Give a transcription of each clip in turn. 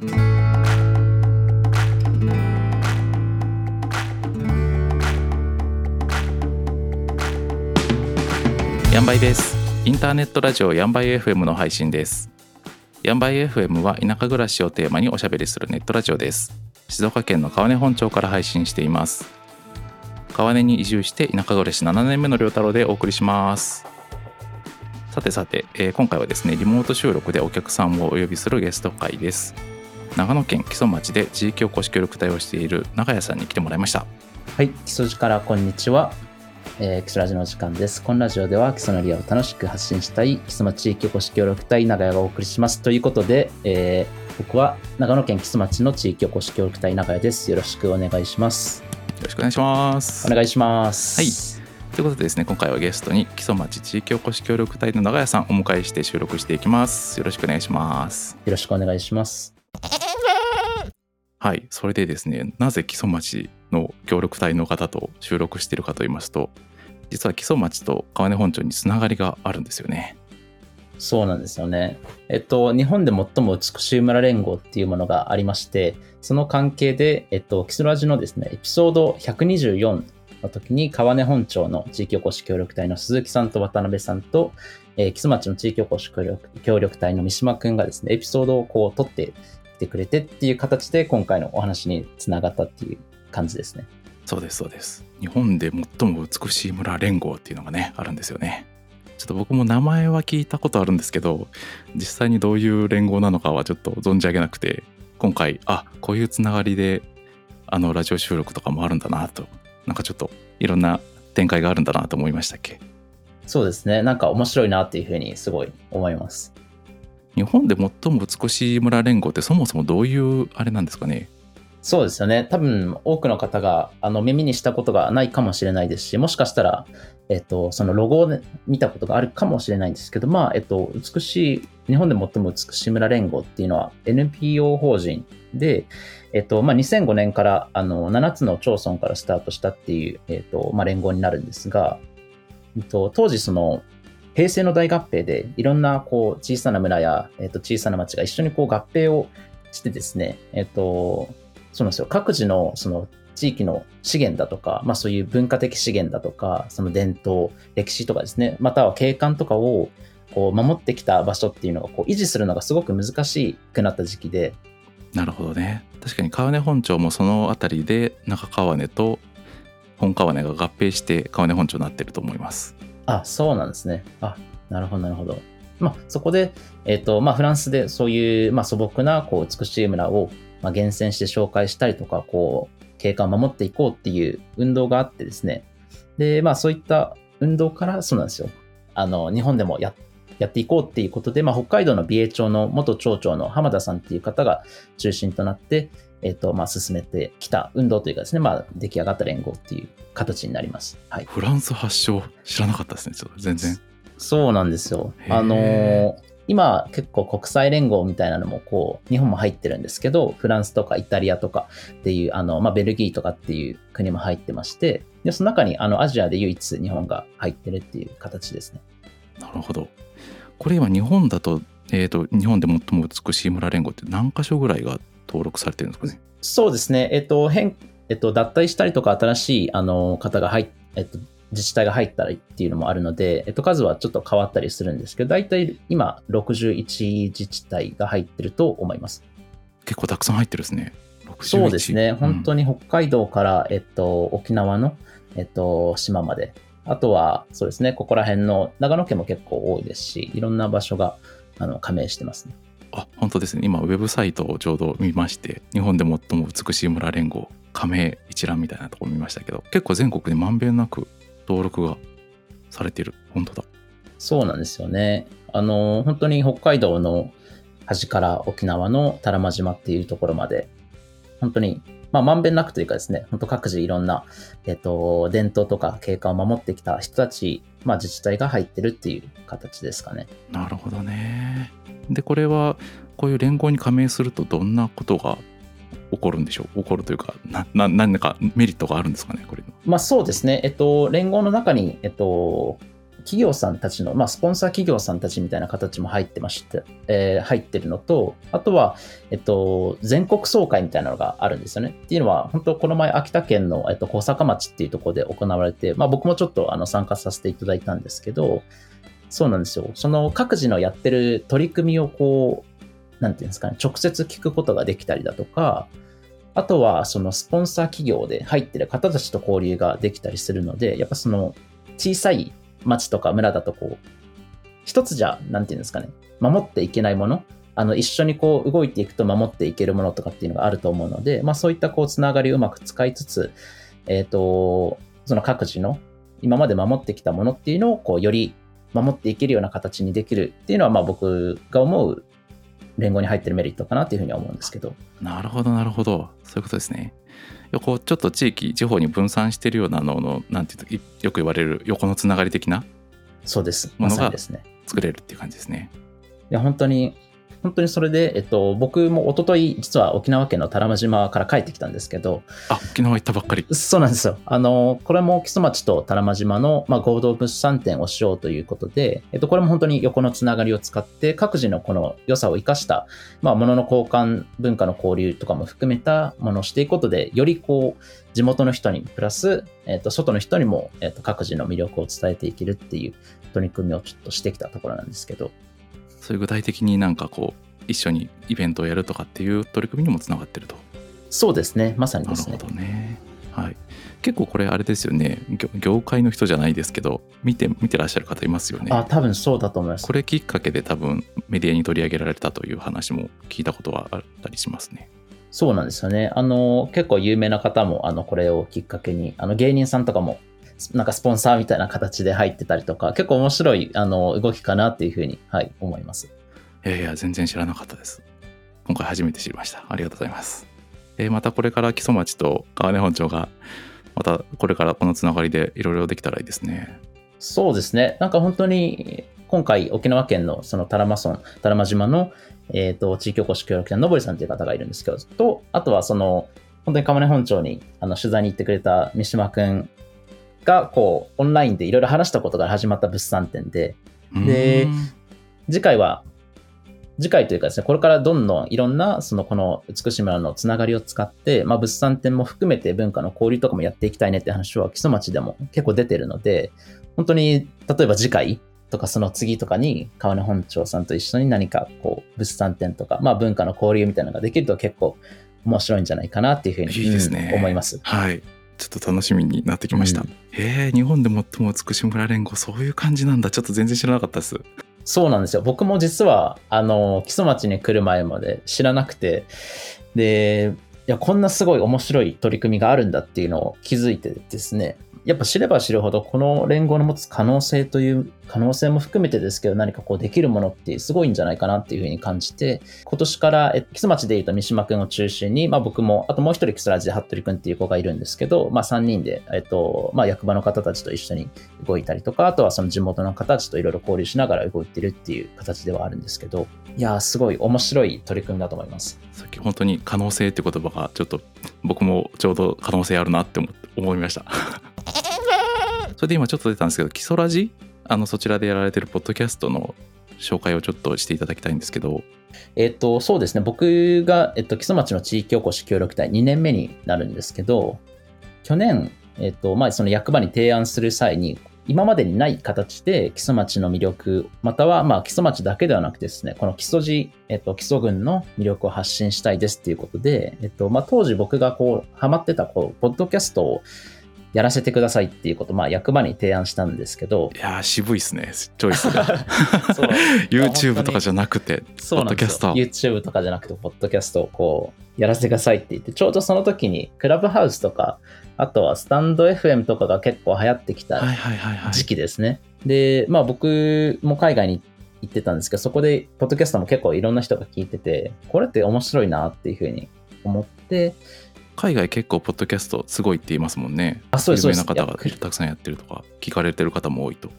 ヤンバイです。インターネットラジオヤンバイ FM の配信です。ヤンバイ FM は田舎暮らしをテーマにおしゃべりするネットラジオです。静岡県の川根本町から配信しています。川根に移住して田舎暮らし7年目の良太郎でお送りします。さてさて、えー今回はですねリモート収録でお客さんをお呼びするゲスト会です。長野県木曽町で地域おこし協力隊をしている長屋さんに来てもらいましたはい、基礎寺からこんにちは。えー、基礎ラジのお時間です。このラジオでは基礎のリアを楽しく発信したい基礎町地域おこし協力隊長屋がお送りします。ということで、えー僕は長野県木曽町の地域おこし協力隊長屋です。よろしくお願いします。よろしくお願いしますお願いします。はいということでですね今回はゲストに木曽町地域おこし協力隊の長屋さんをお迎えして収録していきますよろしくお願いしますよろしくお願いします。はいそれでですねなぜ木曽町の協力隊の方と収録しているかと言いますと実は木曽町と川根本町につながりがあるんですよねそうなんですよね。えっと、日本で最も美しい村連合っていうものがありまして、その関係で、えっと、キスラジのですね、エピソード124の時に、川根本町の地域おこし協力隊の鈴木さんと渡辺さんと、えー、木曽町の地域おこし協力協力隊の三島くんがですね、エピソードをこう取ってきてくれてっていう形で、今回のお話につながったっていう感じですね。そうですそうです日本で最も美しい村連合っていうのがねあるんですよねちょっと僕も名前は聞いたことあるんですけど実際にどういう連合なのかはちょっと存じ上げなくて今回あこういうつながりであのラジオ収録とかもあるんだなとなんかちょっといろんな展開があるんだなと思いましたっけ？そうですね。なんか面白いなっていうふうにすごい思います。日本で最も美しい村連合ってそもそもどういうあれなんですかね？そうですよね。多分多くの方があの耳にしたことがないかもしれないですし、もしかしたら、えっと、そのロゴをね見たことがあるかもしれないんですけど、まあ、えっと、美しい、日本で最も美しい村連合っていうのは NPO 法人で、えっと、まあ、2005年からあの7つの町村からスタートしたっていう、えっと、まあ、連合になるんですが、えっと、当時その、平成の大合併でいろんなこう小さな村や、えっと、小さな町が一緒にこう合併をしてですね、えっと、そうなんですよ。各自のその地域の資源だとか、まあそういう文化的資源だとか、その伝統、歴史とかですね、または景観とかをこう守ってきた場所っていうのがこう維持するのがすごく難しくなった時期で、なるほどね。確かに川根本町もその辺りで中川根と本川根が合併して川根本町になってると思います。あ、そうなんですね。あ、なるほど、なるほど。まあそこで、えっ、と、まあフランスでそういう、まあ素朴なこう美しい村を、まあ、厳選して紹介したりとか、こう、景観を守っていこうっていう運動があってですね。で、まあそういった運動から、そうなんですよ。あの、日本でもやっやっていこうっていうことで、まあ、北海道の美瑛町の元町長の浜田さんっていう方が中心となって、えっ、と、まあ、進めてきた運動というかですね、まあ、出来上がった連合っていう形になります。はい。フランス発祥知らなかったですねちょっと全然そうなんですよ。あのー今結構国際連合みたいなのもこう日本も入ってるんですけどフランスとかイタリアとかっていうあの、まあ、ベルギーとかっていう国も入ってましてでその中にあのアジアで唯一日本が入ってるっていう形ですね。なるほどこれ今日本だと,、えー、と日本で最も美しい村連合って何箇所ぐらいが登録されてるんですかね？そうですね、えっと変えっと、脱退したりとか新しいあの方が入っ、えっと、自治体が入ったりっていうのもあるので、えっと、数はちょっと変わったりするんですけど大体今61自治体が入ってると思います。結構たくさん入ってるですね。61そうですね、本当に、に北海道から、えっと、沖縄の、えっと、島まで、あとは、そうですね、ここら辺の長野県も結構多いですし、いろんな場所があの加盟してますね。あ本当ですね今ウェブサイトをちょうど見まして日本で最も美しい村連合加盟一覧みたいなところ見ましたけど結構全国にまんべんなく登録がされている本当だそうなんですよね。あの、本当に北海道の端から沖縄の多良間島っていうところまで、本当に、まあ、まんべんなくというかですね、本当各自いろんな、えっと、伝統とか景観を守ってきた人たち、まあ、自治体が入ってるっていう形ですかね。なるほどねでこれはこういう連合に加盟するとどんなことが起こるんでしょう？起こるというかなな何かメリットがあるんですかねこれまあそうですね。えっと、連合の中に、えっと、企業さんたちの、まあ、スポンサー企業さんたちみたいな形も入ってまして、えー、入ってるのと、あとは、えっと、全国総会みたいなのがあるんですよね。っていうのは、本当この前、秋田県の、えっと、小坂町っていうところで行われて、まあ、僕もちょっとあの参加させていただいたんですけど、そうなんですよ。その各自のやってる取り組みをこう、なんていうんですかね、直接聞くことができたりだとか、あとはそのスポンサー企業で入ってる方たちと交流ができたりするので、やっぱその小さい町とか村だとこう、一つじゃ、なんていうんですかね、守っていけないもの、あの一緒にこう動いていくと守っていけるものとかっていうのがあると思うので、まあそういったこうつながりをうまく使いつつ、えっ、ー、と、その各自の今まで守ってきたものっていうのをこうより守っていけるような形にできるっていうのはまあ僕が思う連合に入ってるメリットかなというふうには思うんですけど。なるほどなるほどそういうことですね。こうちょっと地域地方に分散してるようなののなんていうよく言われる横のつながり的なそうですものが作れるっていう感じですね。いや本当に本当にそれで、えっと、僕も一昨日実は沖縄県の多良間島から帰ってきたんですけど、あ、沖縄行ったばっかり。そうなんですよ。あの、これも木曽町と多良間島の、まあ、合同物産展をしようということで、えっと、これも本当に横のつながりを使って、各自のこの良さを生かした、まあ、物の交換、文化の交流とかも含めたものをしていくことで、よりこう、地元の人にプラス、えっと、外の人にも、えっと、各自の魅力を伝えていけるっていう取り組みをちょっとしてきたところなんですけど。そういう具体的になんかこう、一緒にイベントをやるとかっていう取り組みにもつながってると。そうですね、まさにですね。なるほどね。はい、結構これあれですよね。業界の人じゃないですけど見て見てらっしゃる方いますよね。あ多分そうだと思います。これきっかけで多分メディアに取り上げられたという話も聞いたことはあったりしますね。そうなんですよね。あの結構有名な方もあのこれをきっかけにあの芸人さんとかもなんかスポンサーみたいな形で入ってたりとか結構面白いあの動きかなっていうふうに、はい、思いますいやいや、全然知らなかったです。今回初めて知りました。ありがとうございます。えー、またこれから木曽町と川根本町が、またこれからこのつながりでいろいろできたらいいですね。そうですね。なんか本当に、今回沖縄県のその多良間村、多良間島の、えーと、地域おこし協力隊のぼりさんという方がいるんですけど、と、あとはその、本当に川根本町にあの取材に行ってくれた三島くんが、こう、オンラインでいろいろ話したことから始まった物産展で、で、次回は次回というかですね、これからどんどんいろんな、そのこの美しい村のつながりを使って、まあ、物産展も含めて文化の交流とかもやっていきたいねって話は基礎町でも結構出てるので、本当に、例えば次回とかその次とかに川根本町さんと一緒に何かこう物産展とか、まあ、文化の交流みたいなのができると結構面白いんじゃないかなっていうふうにいいです、ね、思います。はい。ちょっと楽しみになってきました。うん、えー、日本で最も美しい村連合、そういう感じなんだ。ちょっと全然知らなかったです。そうなんですよ。僕も実は、あの、木曽町に来る前まで知らなくて、で、いや、こんなすごい面白い取り組みがあるんだっていうのを気づいてですね、やっぱ知れば知るほど、この連合の持つ可能性という可能性も含めてですけど、何かこうできるものってすごいんじゃないかなっていうふうに感じて、今年から、え、キス町で言うと三島くんを中心に、まあ僕も、あともう一人キスラジで服部くんっていう子がいるんですけど、まあ3人で、えっと、まあ役場の方たちと一緒に動いたりとか、あとはその地元の方たちといろいろ交流しながら動いてるっていう形ではあるんですけど、いやすごい面白い取り組みだと思います。さっき本当に可能性って言葉がちょっと僕もちょうど可能性あるなって思いました。それで今ちょっと出たんですけど、基礎ラジ？あのそちらでやられてるポッドキャストの紹介をちょっとしていただきたいんですけど。えっ、と、そうですね。僕が、えっ、と、木曽町の地域おこし協力隊2年目になるんですけど、去年、えっ、と、まあ、その役場に提案する際に、今までにない形で木曽町の魅力、または、まあ、木曽町だけではなくてですね、この木曽路、えっと、木曽郡の魅力を発信したいですっていうことで、えっと、まあ、当時僕がこう、ハマってた、こう、ポッドキャストをやらせてくださいっていうこと、まあ、役場に提案したんですけど。いや渋いっすね、チョイスが。YouTube とかじゃなくて、ポッドキャスト。YouTube とかじゃなくて、ポッドキャストをこう、やらせてくださいって言って、ちょうどその時に、クラブハウスとか、あとはスタンド FM とかが結構流行ってきた時期ですね。で、まあ僕も海外に行ってたんですけど、そこで、ポッドキャストも結構いろんな人が聞いてて、これって面白いなっていうふうに思って、海外結構ポッドキャストすごいって言いますもんね。あ、そうです。有名な方がたくさんやってるとか、聞かれてる方も多いと。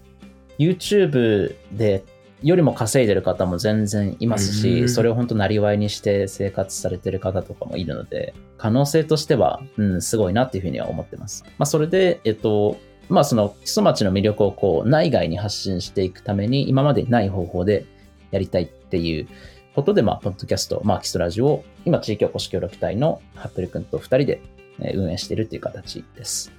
YouTube でよりも稼いでる方も全然いますし、それを本当なりわいにして生活されてる方とかもいるので、可能性としては、うん、すごいなっていうふうには思ってます。まあ、それで、えっと、まあその木曽町の魅力をこう内外に発信していくために今までにない方法でやりたいっていうことで、まあ、ポッドキャスト、まあ、キスラジオを今地域おこし協力隊の服部君と2人でえー運営しているという形です。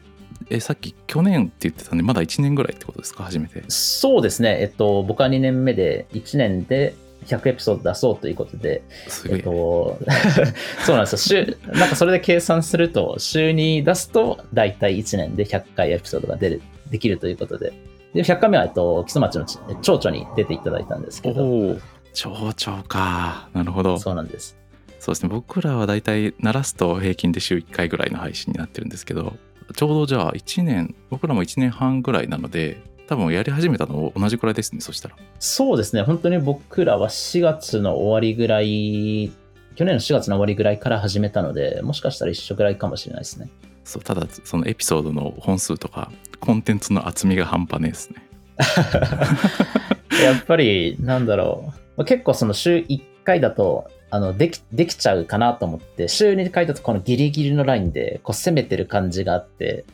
えさっき去年って言ってたんでまだ1年ぐらいってことですか？初めてそうですね、えっと、僕は2年目で1年で100エピソード出そうということで、えっと、そうなんですよ。週、なんかそれで計算すると、週に出すと、だいたい1年で100回エピソードが出る、できるということで。で、100回目は、えっと、木曽町のち町長に出ていただいたんですけど、町長かなるほどそうなんです。そうですね僕らはだいたい鳴らすと平均で週1回ぐらいの配信になってるんですけどちょうどじゃあ1年僕らも1年半ぐらいなので多分やり始めたの同じくらいですねそしたらそうですね、本当に僕らは4月の終わりぐらい、去年の4月の終わりぐらいから始めたので、もしかしたら一緒ぐらいかもしれないですね。そうただそのエピソードの本数とかコンテンツの厚みが半端ねえですね やっぱり、なんだろう。結構その週1回だと、あの、でき、できちゃうかなと思って、週2回だとこのギリギリのラインで、こう攻めてる感じがあって、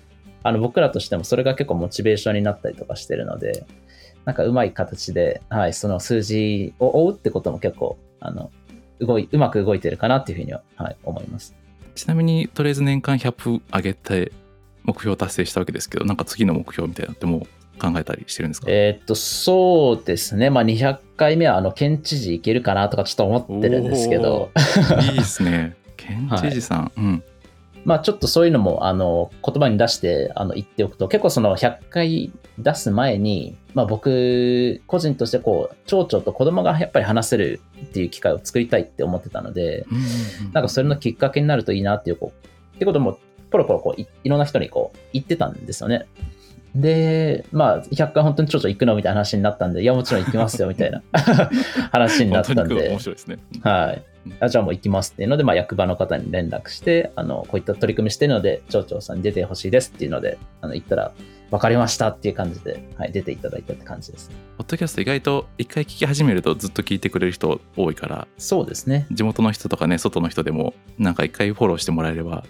あの、僕らとしてもそれが結構モチベーションになったりとかしてるので、なんかうまい形で、はい、その数字を追うってことも結構、あの、動い、うまく動いてるかなっていうふうには、はい、思います。ちなみにとりあえず年間100上げて目標達成したわけですけどなんか次の目標みたいなのってもう考えたりしてるんですか？えーっと、そうですね。まあ、200回目は、あの、県知事いけるかなとかちょっと思ってるんですけど、いいですね。県知事さん、うん。まあちょっとそういうのもあの言葉に出してあの言っておくと結構その100回出す前に、まあ、僕個人としてこう町長と子供がやっぱり話せるっていう機会を作りたいって思ってたのでうんうんうん。なんかそれのきっかけになるといいなっていうこうってこともポロポロこういいろんな人にこう言ってたんですよね。で、まあ、100回本当に町長行くのみたいな話になったんで、いや、もちろん行きますよ、みたいな 話になったんで面、白いですねはい。あじゃあもう行きますっていうので、まあ、役場の方に連絡して、あの、こういった取り組みしてるので、町長さんに出てほしいですっていうので、あの、言ったら、分かりましたっていう感じで、はい、出ていただいたって感じですね。ポッドキャスト意外と一回聞き始めるとずっと聞いてくれる人多いからそうですね。地元の人とかね外の人でもなんか一回フォローしてもらえれば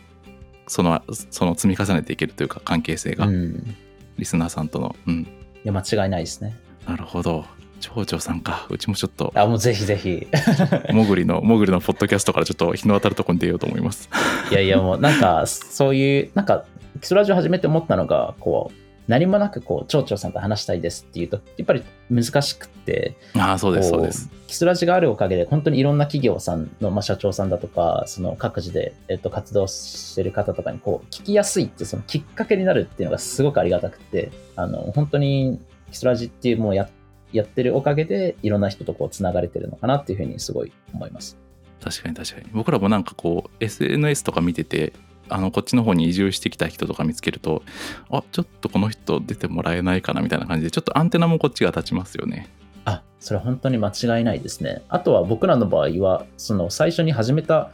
そのその積み重ねていけるというか関係性が、うん。いリスナーさんとの。うん。や、間違いないですね。なるほど。町長さんか。うちもちょっと。あ、もうぜひぜひ。もぐりのもぐりのポッドキャストからちょっと日の当たるところに出ようと思います。いやいや、もうなんか、そういう、なんか、基礎ラジオ始めて思ったのが、こう、何もなくこう町長さんと話したいですっていうとやっぱり難しくってああそうですこそうですキスラジがあるおかげで本当にいろんな企業さんの、まあ、社長さんだとかその各自で、えっと、活動してる方とかにこう聞きやすいってそのきっかけになるっていうのがすごくありがたくてあの本当にキスラジっていうもうややってるおかげでいろんな人とこうつながれてるのかなっていうふうにすごい思います。確かに確かに僕らもなんかこう SNS とか見ててあのこっちの方に移住してきた人とか見つけるとあちょっとこの人出てもらえないかなみたいな感じでちょっとアンテナもこっちが立ちますよねあ、それは本当に間違いないですね。あとは僕らの場合は、その最初に始めた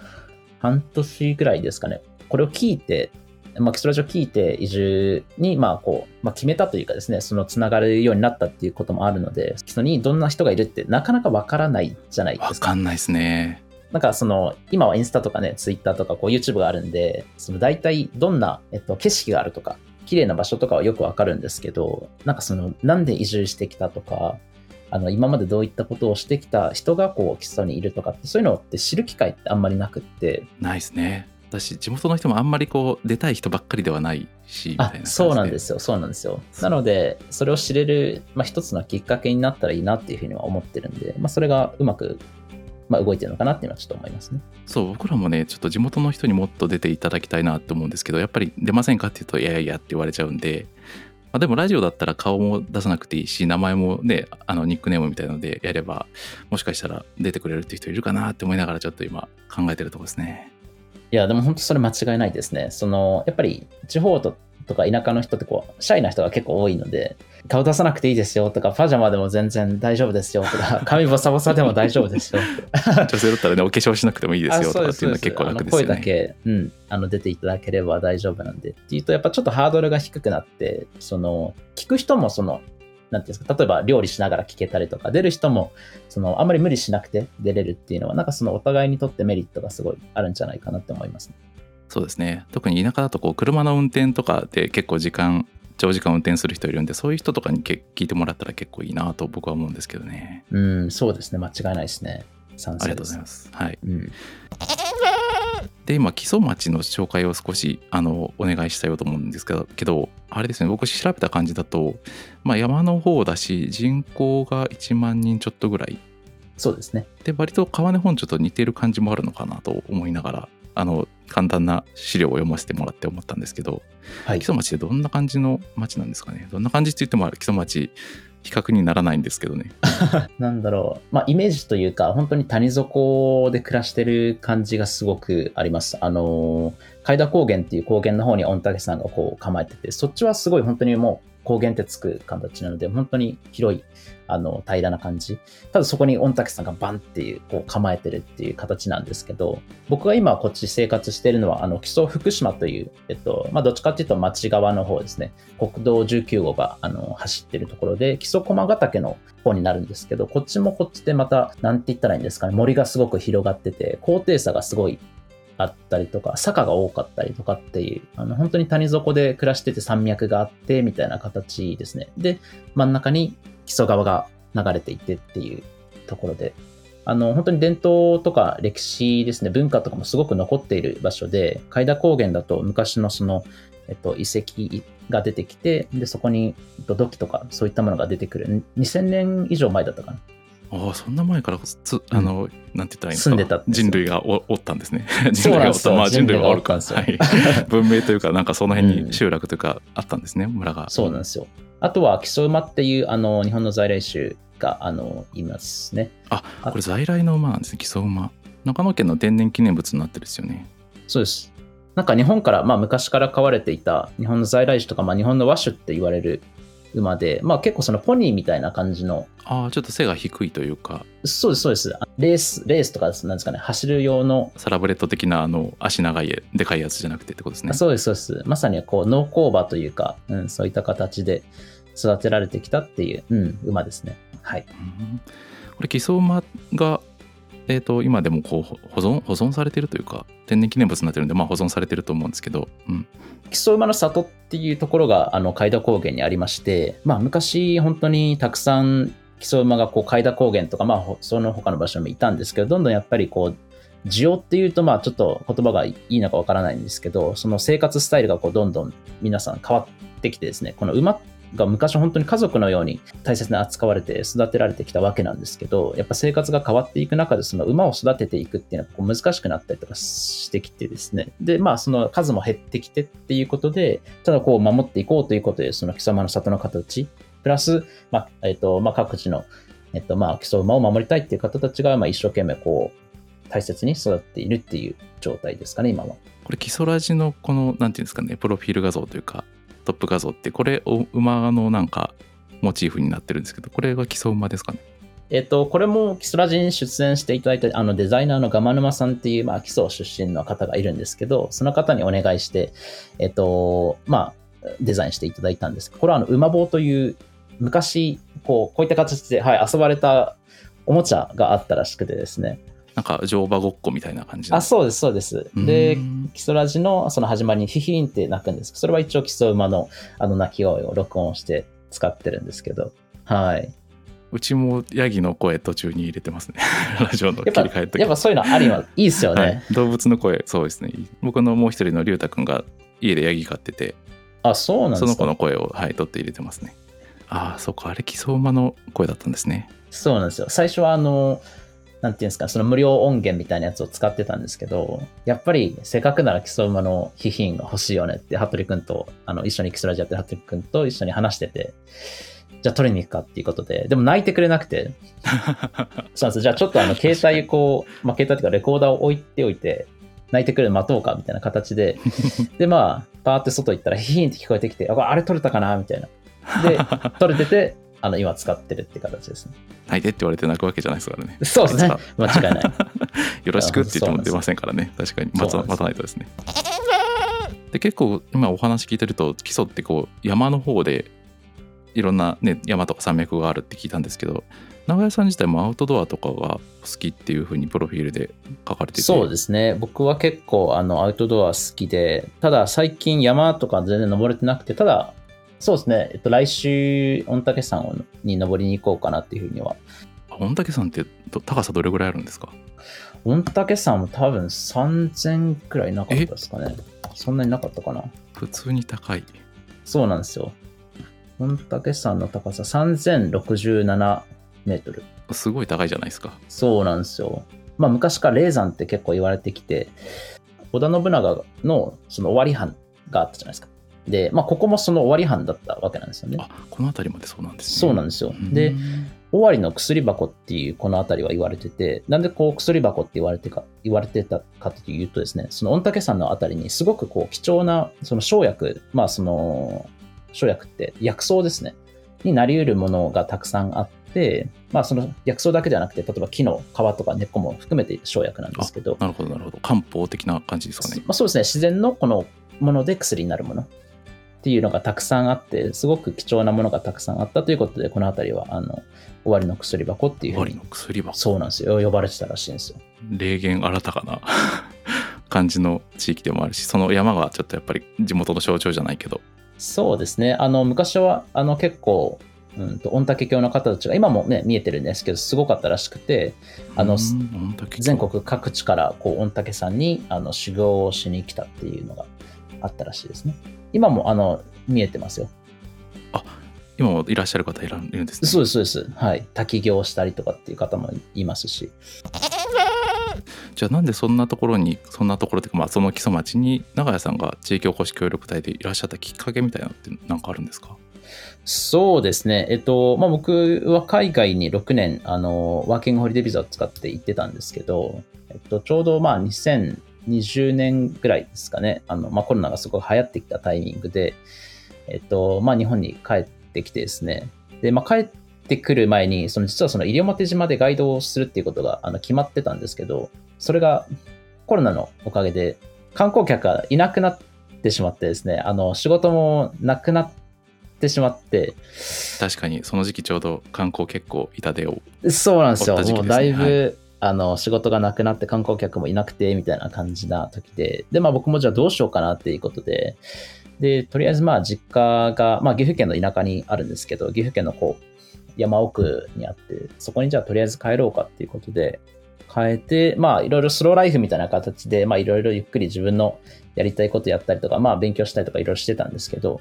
半年ぐらいですかね。これを聞いて、まあ、基礎ラジオ聞いて移住に、まあ、こう、まあ、決めたというかですね、そのつながるようになったっていうこともあるので、基礎にどんな人がいるってなかなかわからないじゃないわですか。かんないですねなんかその、今はインスタとかね、ツイッターとかこう YouTube があるんで、その大体どんな、えっと、景色があるとか、綺麗な場所とかはよくわかるんですけど、なんかその、なんで移住してきたとか、あの、今までどういったことをしてきた人がこう、基礎にいるとかって、そういうのって知る機会ってあんまりなくって、ないですね。私地元の人もあんまりこう出たい人ばっかりではないしそうなんですよ、そうなんですよ。なので、それを知れる、まあ、一つのきっかけになったらいいなっていうふうには思ってるんで、まあ、それがうまく、まあ、動いてるのかなっていうのはちょっと思いますね。そう僕らもねちょっと地元の人にもっと出ていただきたいなと思うんですけどやっぱり出ませんかって言うといやいやって言われちゃうんで、まあ、でもラジオだったら顔も出さなくていいし名前もねあのニックネームみたいなのでやればもしかしたら出てくれるっていう人いるかなって思いながらちょっと今考えてるところですねいや、でも本当それ間違いないですね。その、やっぱり地方ととか田舎の人ってこう、シャイな人が結構多いので、顔出さなくていいですよとか、パジャマでも全然大丈夫ですよとか、髪ボサボサでも大丈夫ですよ。女性だったらねお化粧しなくてもいいですよとかっていうのは結構楽ですよあの声だねけ、うん、あの出ていただければ大丈夫なんでっていうと、やっぱちょっとハードルが低くなって、その、聞く人もその、なんていうんですか、例えば料理しながら聞けたりとか、出る人も、その、あんまり無理しなくて出れるっていうのは、なんかそのお互いにとってメリットがすごいあるんじゃないかなって思いますね。そうですね特に田舎だとこう車の運転とかで結構時間長時間運転する人いるんでそういう人とかにけ聞いてもらったら結構いいなと僕は思うんですけどねうん、そうですね。間違いないですね。賛成ありがとうございますはいうん。で今木曽町の紹介を少しあのお願いしたようと思うんですけどけどあれですね僕調べた感じだと、まあ、山の方だし人口が1万人ちょっとぐらいそうですね。で割と川根本町と似てる感じもあるのかなと思いながらあの簡単な資料を読ませてもらって思ったんですけどはい木。曽町ってどんな感じの町なんですかね？どんな感じって言っても木曽町比較にならないんですけどね なんだろう。まあ、イメージというか、本当に谷底で暮らしてる感じがすごくあります。あのー、海田高原っていう高原の方に御嶽山がこう構えてて、そっちはすごい本当にもう高原ってつく形なので、本当に広い、あの、平らな感じ。ただそこに御嶽山がバンっていう、こう構えてるっていう形なんですけど、僕が今こっち生活してるのは、あの、木曽福島という、えっと、まあ、どっちかっていうと町側の方ですね。国道19号が、あの、走ってるところで、木曽駒ヶ岳の方になるんですけど、こっちもこっちでまた、なんて言ったらいいんですかね、森がすごく広がってて、高低差がすごいあったりとか、坂が多かったりとかっていう、あの本当に谷底で暮らしてて山脈があってみたいな形ですね。で、真ん中に木曽川が流れていてっていうところで、あの本当に伝統とか歴史ですね、文化とかもすごく残っている場所で、海田高原だと昔のその、えっと、遺跡が出てきて、で、そこに土器とかそういったものが出てくる。2000年以上前だったかな。ああそんな前からつあの、なんて言ったらいいんですか？住んでたんですよ人類がおおったんですね。人類がおった。まあ人類がおる。かはい。文明というかなんかその辺うん。に集落というかあったんですね、村が。そうなんですよ。あとは、木曽馬っていうあの日本の在来種があのいますね。あこれ在来の馬なんですね木曽馬。長野県の天然記念物になってるんですよね。そうです。なんか日本から、まあ、昔から飼われていた日本の在来種とか、まあ、日本の和種って言われる馬で、まあ、結構そのポニーみたいな感じの、ああちょっと背が低いというかそうです、そうです。レース、レースとかです、なんですかね、走る用の、サラブレッド的なあの足長いでかいやつじゃなくてってことですねあそうです、そうです。まさにこう農耕馬というか、うん、そういった形で育てられてきたっていう、うん、馬ですね。はい。うんこれ木曽馬がえー、と今でもこう保存保存されてるというか天然記念物になってるんで、まあ、保存されてると思うんですけど、うん、木曽馬の里っていうところがあの海田高原にありまして、まあ、昔本当にたくさん木曽馬がこう海田高原とか、まあ、その他の場所にもいたんですけどどんどんやっぱりこう需要っていうとまあちょっと言葉がいいのかわからないんですけどその生活スタイルがこうどんどん皆さん変わってきてですねこの馬が昔本当に家族のように大切に扱われて育てられてきたわけなんですけどやっぱ生活が変わっていく中でその馬を育てていくっていうのはこう難しくなったりとかしてきてですねでまあその数も減ってきてっていうことでただこう守っていこうということでその貴様の里の形プラス、まあえっとまあ、各地の、えっとまあ、基礎馬を守りたいっていう方たちが、まあ、一生懸命こう大切に育っているっていう状態ですかね今は。これ基礎ラジのこのなんていうんですかねプロフィール画像というかトップ画像ってこれお馬のなんかモチーフになってるんですけどこれが基礎馬ですかね？えっと、これも基礎ラジに出演していただいたあのデザイナーのガマヌマさんっていう、まあ、基礎出身の方がいるんですけど、その方にお願いして、えっと、まあ、デザインしていただいたんです。これはあの馬棒という昔、こう、こういった形で、はい、遊ばれたおもちゃがあったらしくてですね。なんか乗馬ごっこみたいな感じの。あ、そうです、そうです。うで基礎ラジのその始まりにヒヒーンって鳴くんです。それは一応基礎馬のあの鳴き声を録音して使ってるんですけど、はい。うちもヤギの声途中に入れてますね。ラジオの切り替えとやっぱそういうのありはいいですよね。はい、動物の声そうですね。僕のもう一人の龍太くんが家でヤギ飼ってて。あ、そうなんですか。その子の声を、はい、取って入れてますね。ああそっか。あれ基礎馬の声だったんですね。そうなんですよ。最初はあの、なんていうんですか、その無料音源みたいなやつを使ってたんですけど、やっぱりせっかくなら基礎馬のヒヒンが欲しいよねって、服部君と、あの、一緒に基礎ラジオやってる服部君と一緒に話してて、じゃあ取りに行くかっていうことで、でも泣いてくれなくて、そうなんですよ。じゃあちょっとあの、携帯こう、まあ、携帯っていうかレコーダーを置いておいて、泣いてくれるの待とうかみたいな形で、で、まあ、パーって外行ったらヒヒンって聞こえてきて、あれ取れたかなみたいな。で、取れてて、あの、今使ってるって形ですね。泣いてって言われて泣くわけじゃないですからねそうですね。間違いない。よろしくって言っても出ませんからね確かに待た待たないとですねで結構今お話聞いてると基礎ってこう山の方でいろんな、ね、山とか山脈があるって聞いたんですけど長屋さん自体もアウトドアとかが好きっていうふうにプロフィールで書かれててそうですね。僕は結構あのアウトドア好きで、ただ最近山とか全然登れてなくて、ただそうですね、えっと、来週、御嶽山に登りに行こうかなっていうふうには。御嶽山って高さどれぐらいあるんですか？御嶽山も多分3000くらいなかったですかね。そんなになかったかな。普通に高い。そうなんですよ。御嶽山の高さ3067メートル。すごい高いじゃないですか。そうなんですよ。まあ昔から霊山って結構言われてきて、織田信長のその終わり藩があったじゃないですか。で、まあここもその終わり藩だったわけなんですよね。あ、この辺りまでそうなんですね。そうなんですよ。で、終わりの薬箱っていうこの辺りは言われてて、なんでこう薬箱って言われてか、言われてたかというとですね、その御嶽山の辺りにすごくこう貴重なその生薬、まあその生薬って薬草ですね、になり得るものがたくさんあって、まあその薬草だけじゃなくて、例えば木の皮とか根っこも含めて生薬なんですけど。なるほど、なるほど。漢方的な感じですかね。まあ、そうですね、自然のこのもので薬になるもの。っていうのがたくさんあって、すごく貴重なものがたくさんあったということで、この辺りは、あの、終わりの薬箱っていう終わりの薬箱。そうなんですよ。呼ばれてたらしいんですよ。霊言新たかな感じの地域でもあるし、その山がちょっとやっぱり地元の象徴じゃないけど。そうですね。あの、昔は、あの、結構、うんと、御嶽教の方たちが、今もね、見えてるんですけど、すごかったらしくて、あの、全国各地から、こう、御嶽山に、あの、修行をしに来たっていうのがあったらしいですね。今もあの見えてますよ。あ今もいらっしゃる方いるんですね。そうです、そうです。はい。滝行したりとかっていう方もいますし。じゃあなんでそんなところにそんなところというか、まあ、その木曽町に長屋さんが地域おこし協力隊でいらっしゃったきっかけみたいなのって何かあるんですか？そうですね。えっと、まあ、僕は海外に6年、あの、ワーキングホリデービザを使って行ってたんですけど、えっと、ちょうどまあ2000 20年ぐらいですかね、あのまあ、コロナがすごい流行ってきたタイミングで、えっとまあ、日本に帰ってきてですね、でまあ、帰ってくる前に、その実はその西表島でガイドをするっていうことがあの決まってたんですけど、それがコロナのおかげで観光客がいなくなってしまってですね、あの仕事もなくなってしまって確かにその時期ちょうど観光結構痛手をそうなんですよ、もうだいぶあの、仕事がなくなって観光客もいなくて、みたいな感じな時で、で、まあ僕もじゃあどうしようかなっていうことで、で、とりあえずまあ実家が、まあ岐阜県の田舎にあるんですけど、岐阜県のこう、山奥にあって、そこにじゃあとりあえず帰ろうかっていうことで、変えて、まあいろいろスローライフみたいな形で、まあいろいろゆっくり自分のやりたいことやったりとか、まあ勉強したりとかいろいろしてたんですけど、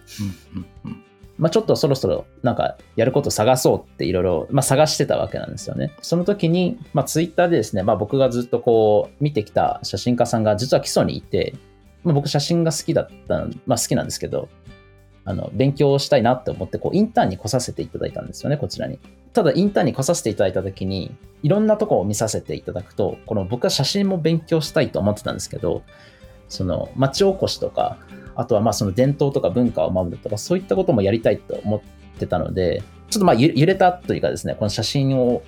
まあ、ちょっとそろそろなんかやること探そうっていろいろ、まあ、探してたわけなんですよね。その時に、まあ、ツイッターでですね、まあ、僕がずっとこう見てきた写真家さんが実は基礎にいて、まあ、僕写真が好きだった、まあ、好きなんですけど、あの勉強したいなって思ってこうインターンに来させていただいたんですよね、こちらに。ただインターンに来させていただいた時に、いろんなとこを見させていただくと、この僕は写真も勉強したいと思ってたんですけど、その町おこしとか、あとはまあその伝統とか文化を守るとか、そういったこともやりたいと思ってたので、ちょっとまあ揺れたというかですね、この写真を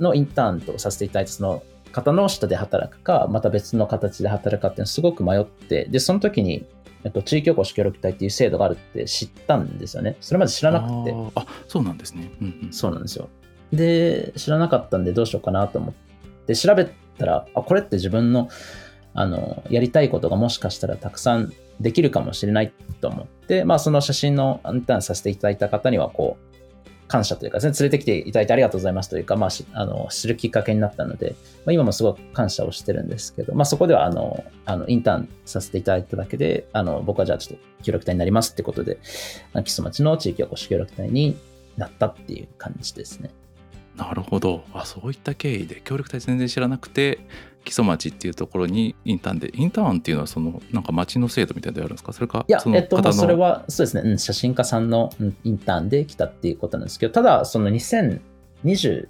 のインターンとさせていただいたその方の下で働くか、また別の形で働くかっていうのすごく迷って、で、その時に、えっと、地域おこし協力隊っていう制度があるって知ったんですよね。それまで知らなくて。あそうなんですね、うんうん。そうなんですよ。で、知らなかったんでどうしようかなと思って、調べたら、あ、これって自分の、あの、やりたいことがもしかしたらたくさんできるかもしれないと思って、まあ、その写真のアンターンさせていただいた方には、こう、感謝というか、ね、連れてきていただいてありがとうございますというか、まあ、あの知るきっかけになったので、まあ、今もすごく感謝をしてるんですけど、まあ、そこではあのあのインターンさせていただいただけで、あの僕はじゃあちょっと協力隊になりますってことで、木曽町の地域おこし協力隊になったっていう感じですね。なるほどあそういった経緯で協力隊全然知らなくて木曽町っていうところにインターンでインターンっていうのはそのなんか町の制度みたいなのあるんですか？それかいやえっとそれはそうですね、うん、写真家さんの、うん、インターンで来たっていうことなんですけどただその2020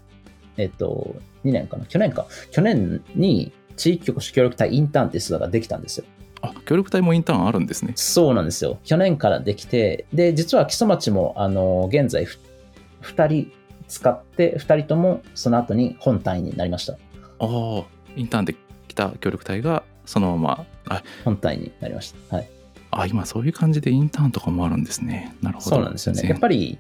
えっと2年かな？去年か？去年に地域おこし協力隊インターンっていうのができたんですよ。あ協力隊もインターンあるんですね。そうなんですよ。去年からできてで実は木曽町もあの現在2人使って2人ともその後に本隊になりました。ああインターンで来た協力隊がそのまま本隊になりましたはいあ今そういう感じでインターンとかもあるんですねなるほどそうなんですよねやっぱり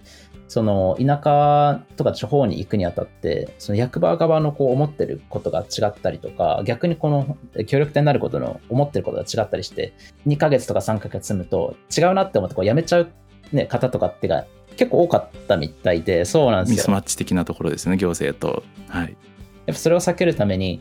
その田舎とか地方に行くにあたってその役場側のこう思ってることが違ったりとか逆にこの協力隊になることの思ってることが違ったりして2ヶ月とか3ヶ月住むと違うなって思ってこう辞めちゃうね、方とかってが結構多かったみたいで、そうなんですよ。ミスマッチ的なところですね、行政と。はい。やっぱそれを避けるために、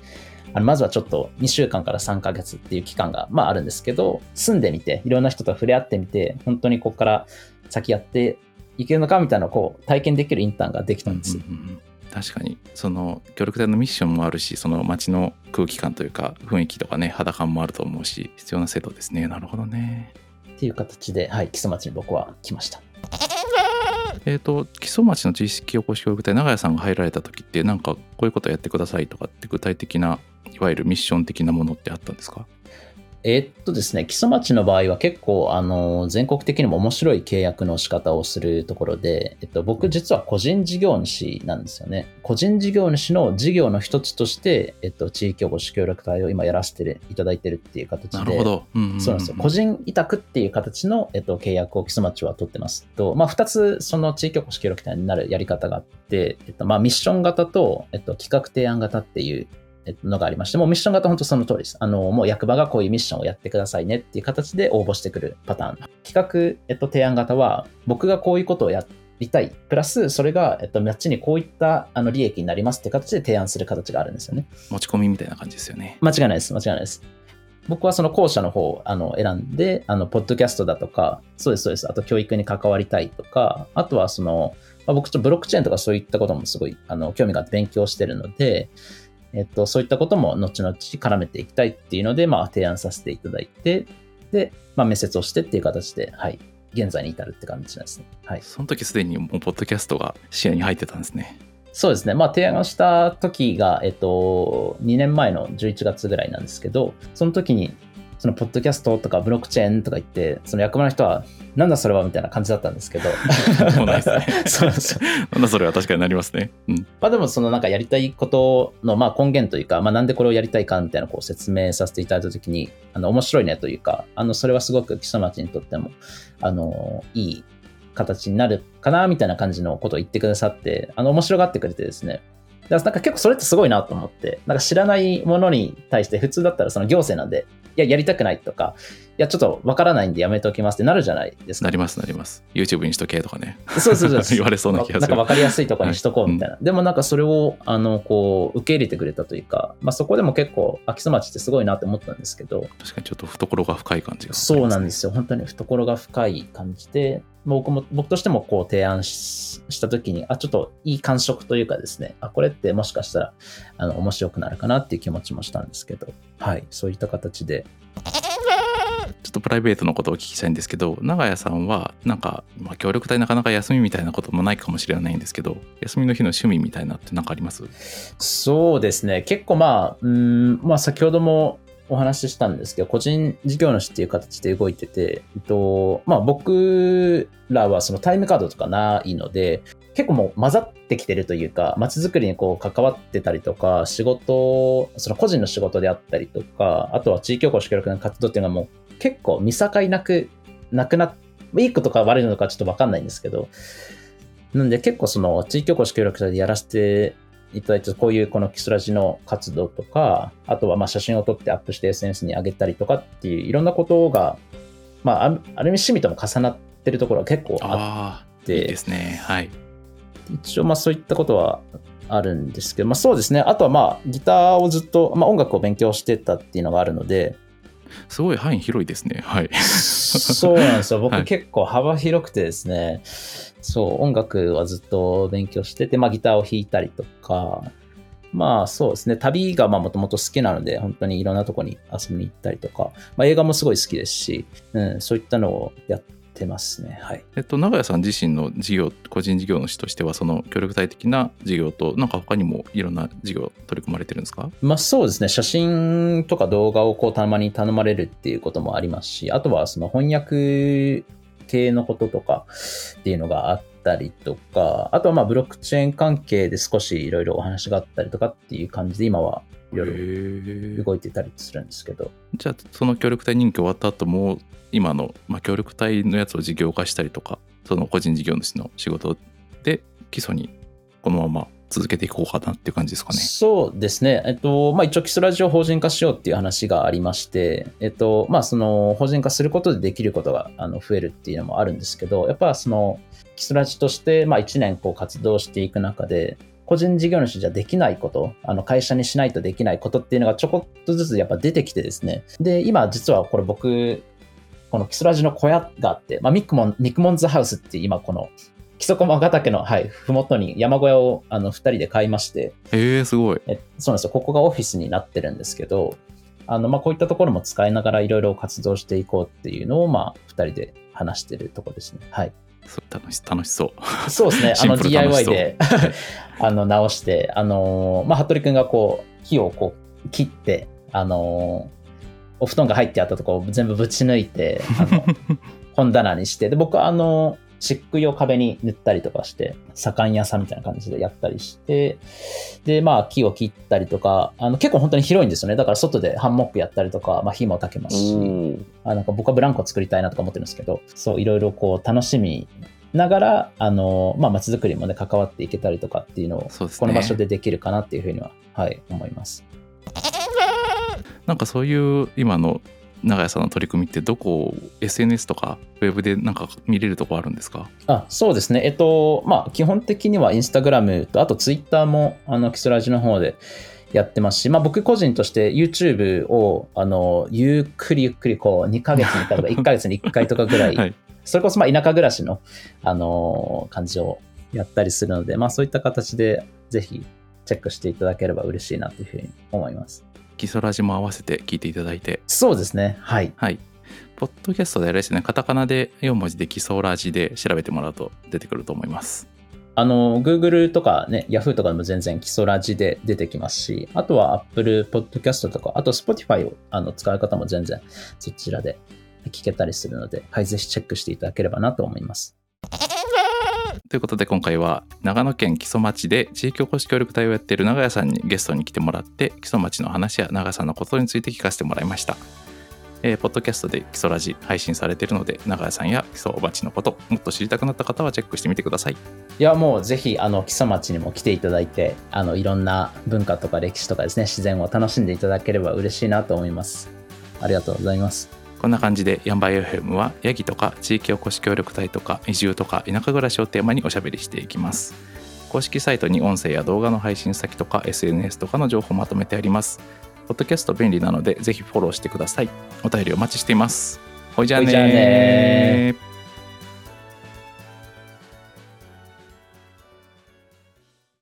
あのまずはちょっと2週間から3ヶ月っていう期間が、まあ、あるんですけど、住んでみて、いろんな人と触れ合ってみて、本当にここから先やっていけるのかみたいなこう体験できるインターンができたんです。うんうんうん確かにその協力隊のミッションもあるしその街の空気感というか雰囲気とかね肌感もあると思うし必要な制度ですねなるほどねっていう形で、はい、木曽町に僕は来ました。えっ、と木曽町の知識おこし協力隊長屋さんが入られた時ってなんかこういうことやってくださいとかって具体的ないわゆるミッション的なものってあったんですか？えーっとですね、木曽町の場合は結構、あの、全国的にも面白い契約の仕方をするところで、えっと、僕実は個人事業主なんですよね。個人事業主の事業の一つとして、えっと、地域おこし協力隊を今やらせていただいてるっていう形で。なるほど、うんうんうんそうなんですよ。個人委託っていう形の、えっと、契約を木曽町は取ってますと、まあ、二つ、その地域おこし協力隊になるやり方があって、えっと、まあ、ミッション型と、えっと、企画提案型っていう、えっとのがありまして、もうミッション型本当その通りです。あの、もう役場がこういうミッションをやってくださいねっていう形で応募してくるパターン。企画、えっと、提案型は、僕がこういうことをやりたい。プラス、それが、えっと、町にこういったあの利益になりますって形で提案する形があるんですよね。持ち込みみたいな感じですよね間違いないです。間違いないです。僕はその後者の方をあの選んで、あの、ポッドキャストだとか、そうです、そうです。あと教育に関わりたいとか、あとはその、まあ、僕ちょっとブロックチェーンとかそういったこともすごいあの興味があって勉強してるので、えっと、そういったことも後々絡めていきたいっていうので、まあ、提案させていただいて、で、まあ、面接をしてっていう形で、はい、現在に至るって感じですね。はい。その時すでにもうポッドキャストが視野に入ってたんですねそうですね。まあ、提案した時が、えっと、2年前の11月ぐらいなんですけど、その時に、そのポッドキャストとかブロックチェーンとか言って、その役場の人は、なんだそれはみたいな感じだったんですけど。そうなんですね そうそう。なんだそれは確かになりますねうんまあでも、そのなんかやりたいことのまあ根源というか、まあなんでこれをやりたいかみたいなこう説明させていただいた時に、あの、面白いねというか、あの、それはすごく基礎町にとっても、あの、いい形になるかなみたいな感じのことを言ってくださって、あの、面白がってくれてですね。だからなんか結構それってすごいなと思って、なんか知らないものに対して普通だったらその行政なんで、いや、やりたくないとか、いや、ちょっとわからないんでやめておきますってなるじゃないですかな。りますなります YouTube にしとけとかねそうそうそう 言われそうな気がするなんか分かりやすいところにしとこうみたいな。でもなんかそれを、あの、こう、受け入れてくれたというか、まあそこでも結構、秋曽町ってすごいなって思ったんですけど、確かにちょっと懐が深い感じが、そうなんですすよ。本当に懐が深い感じで、僕も、僕としてもこう提案ししたときに、あ、ちょっといい感触というかですね、あ、これってもしかしたら、あの、面白くなるかなっていう気持ちもしたんですけど、はい、そういった形で、ちょっとプライベートのことをお聞きしたいんですけど長屋さんはなんか、まあ、協力隊なかなか休みみたいなこともないかもしれないんですけど休みの日の趣味みたいなって何かあります？そうですね。結構まあ、うーん、まあ先ほどもお話ししたんですけど、個人事業主っていう形で動いてて、えっと、まあ僕らはそのタイムカードとかないので、結構もう混ざってきてるというか、街づくりにこう関わってたりとか、仕事、その個人の仕事であったりとか、あとは地域おこし協力の活動っていうのはもう結構見境なく、なくなっ、いいことか悪いのかちょっとわかんないんですけど、なんで結構その地域おこし協力隊でやらせていただいて、こういうこのキスラジの活動とか、あとはまあ写真を撮ってアップして SNS に上げたりとかっていういろんなことが、まあ、ある意味趣味とも重なってるところが結構あって、いいですね。はい。一応まあそういったことはあるんですけど、まあそうですね。あとはまあギターをずっと、まあ音楽を勉強してたっていうのがあるので、すごい範囲広いですね。はい。そうなんですよ。僕はい。結構幅広くてですね、そう、音楽はずっと勉強してて、まあギターを弾いたりとか、まあそうですね、旅がもともと好きなので、本当にいろんなとこに遊びに行ったりとか、まあ映画もすごい好きですし、うん、そういったのをやってますね。はい。えっと長屋さん自身の事業個人事業主としてはその協力隊的な事業となんか他にもいろんな事業取り組まれてるんですか？まあそうですね、写真とか動画をこうたまに頼まれるっていうこともありますし、あとはその翻訳系のこととかっていうのがあったりとか、あとはまあブロックチェーン関係で少しいろいろお話があったりとかっていう感じで今はいろいろ動いてたりするんですけど、じゃあその協力隊任期終わった後も今の、まあ、協力隊のやつを事業化したりとかその個人事業主の仕事で基礎にこのまま続けていこうかなっていう感じですかね。そうですね。えっと、まあ、一応、キスラジを法人化しようっていう話がありまして、えっと、まあ、その、法人化することでできることがあの増えるっていうのもあるんですけど、やっぱその、キスラジとして、まあ、1年こう活動していく中で、個人事業主じゃできないこと、あの会社にしないとできないことっていうのがちょこっとずつやっぱ出てきてですね。で、今実はこれ僕、このキスラジの小屋があって、まあ、ミックモン、ニックモンズハウスっていう今この木曽駒ヶ岳の、はい、ふもとに山小屋をあの2人で買いまして、えー、すごい。えそうなんですよ。ここがオフィスになってるんですけど、あの、まあ、こういったところも使いながらいろいろ活動していこうっていうのを、まあ、二人で話してるところですね。はい。そう楽し楽しそう。そうですね。あの、DIY で、あの、直して、あのーまあ、服部くんがこう、木をこう、切って、あのーお布団が入ってあったところを全部ぶち抜いて、あの、本棚にして、で、僕はあの、漆喰を壁に塗ったりとかして、左官屋さんみたいな感じでやったりして、で、まあ、木を切ったりとか、あの、結構本当に広いんですよね。だから外でハンモックやったりとか、まあ、火も焚けますし、あなんか僕はブランコ作りたいなとか思ってるんですけど、そう、いろいろこう、楽しみながら、あの、まあ、街づくりもね、関わっていけたりとかっていうのを、ね。この場所でできるかなっていうふうには、はい、思います。なんかそういう今の長屋さんの取り組みってどこ SNS とかウェブでなんか見れるとこあるんですか？あそうですね。えっと、まあ、基本的にはインスタグラムと、あとツイッターも、あの、キスラジの方でやってますし、まあ、僕個人として YouTube を、あの、ゆっくりゆっくり、こう、2ヶ月に1回とか、1ヶ月に1回とかぐらい、はい。それこそ、まあ、田舎暮らしの、あの、感じをやったりするので、まあ、そういった形で、ぜひ、チェックしていただければ嬉しいなというふうに思います。基礎ラジも合わせて聞いていただいて。そうですね。はい。はい。ポッドキャストであれですね、カタカナで4文字で基礎ラジで調べてもらうと出てくると思います。あの、Google とかね、Yahoo とかでも全然基礎ラジで出てきますし、あとは Apple Podcast とか、あと Spotify をあの使う方も全然そちらで聞けたりするので、はい、ぜひチェックしていただければなと思います。ということで今回は長野県木曽町で地域おこし協力隊をやっている長屋さんにゲストに来てもらって木曽町の話や長屋さんのことについて聞かせてもらいました。えーポッドキャストで基礎ラジ配信されているので長屋さんや基礎町のこともっと知りたくなった方はチェックしてみてください。いや、もうぜひ、あの、木曽町にも来ていただいて、あの、いろんな文化とか歴史とかですね、自然を楽しんでいただければ嬉しいなと思います。ありがとうございます。こんな感じでヤンバイ FM はヤギとか地域おこし協力隊とか移住とか田舎暮らしをテーマにおしゃべりしていきます。公式サイトに音声や動画の配信先とか SNS とかの情報をまとめてあります。ポッドキャスト便利なのでぜひフォローしてください。お便りお待ちしています。ほいじゃあねー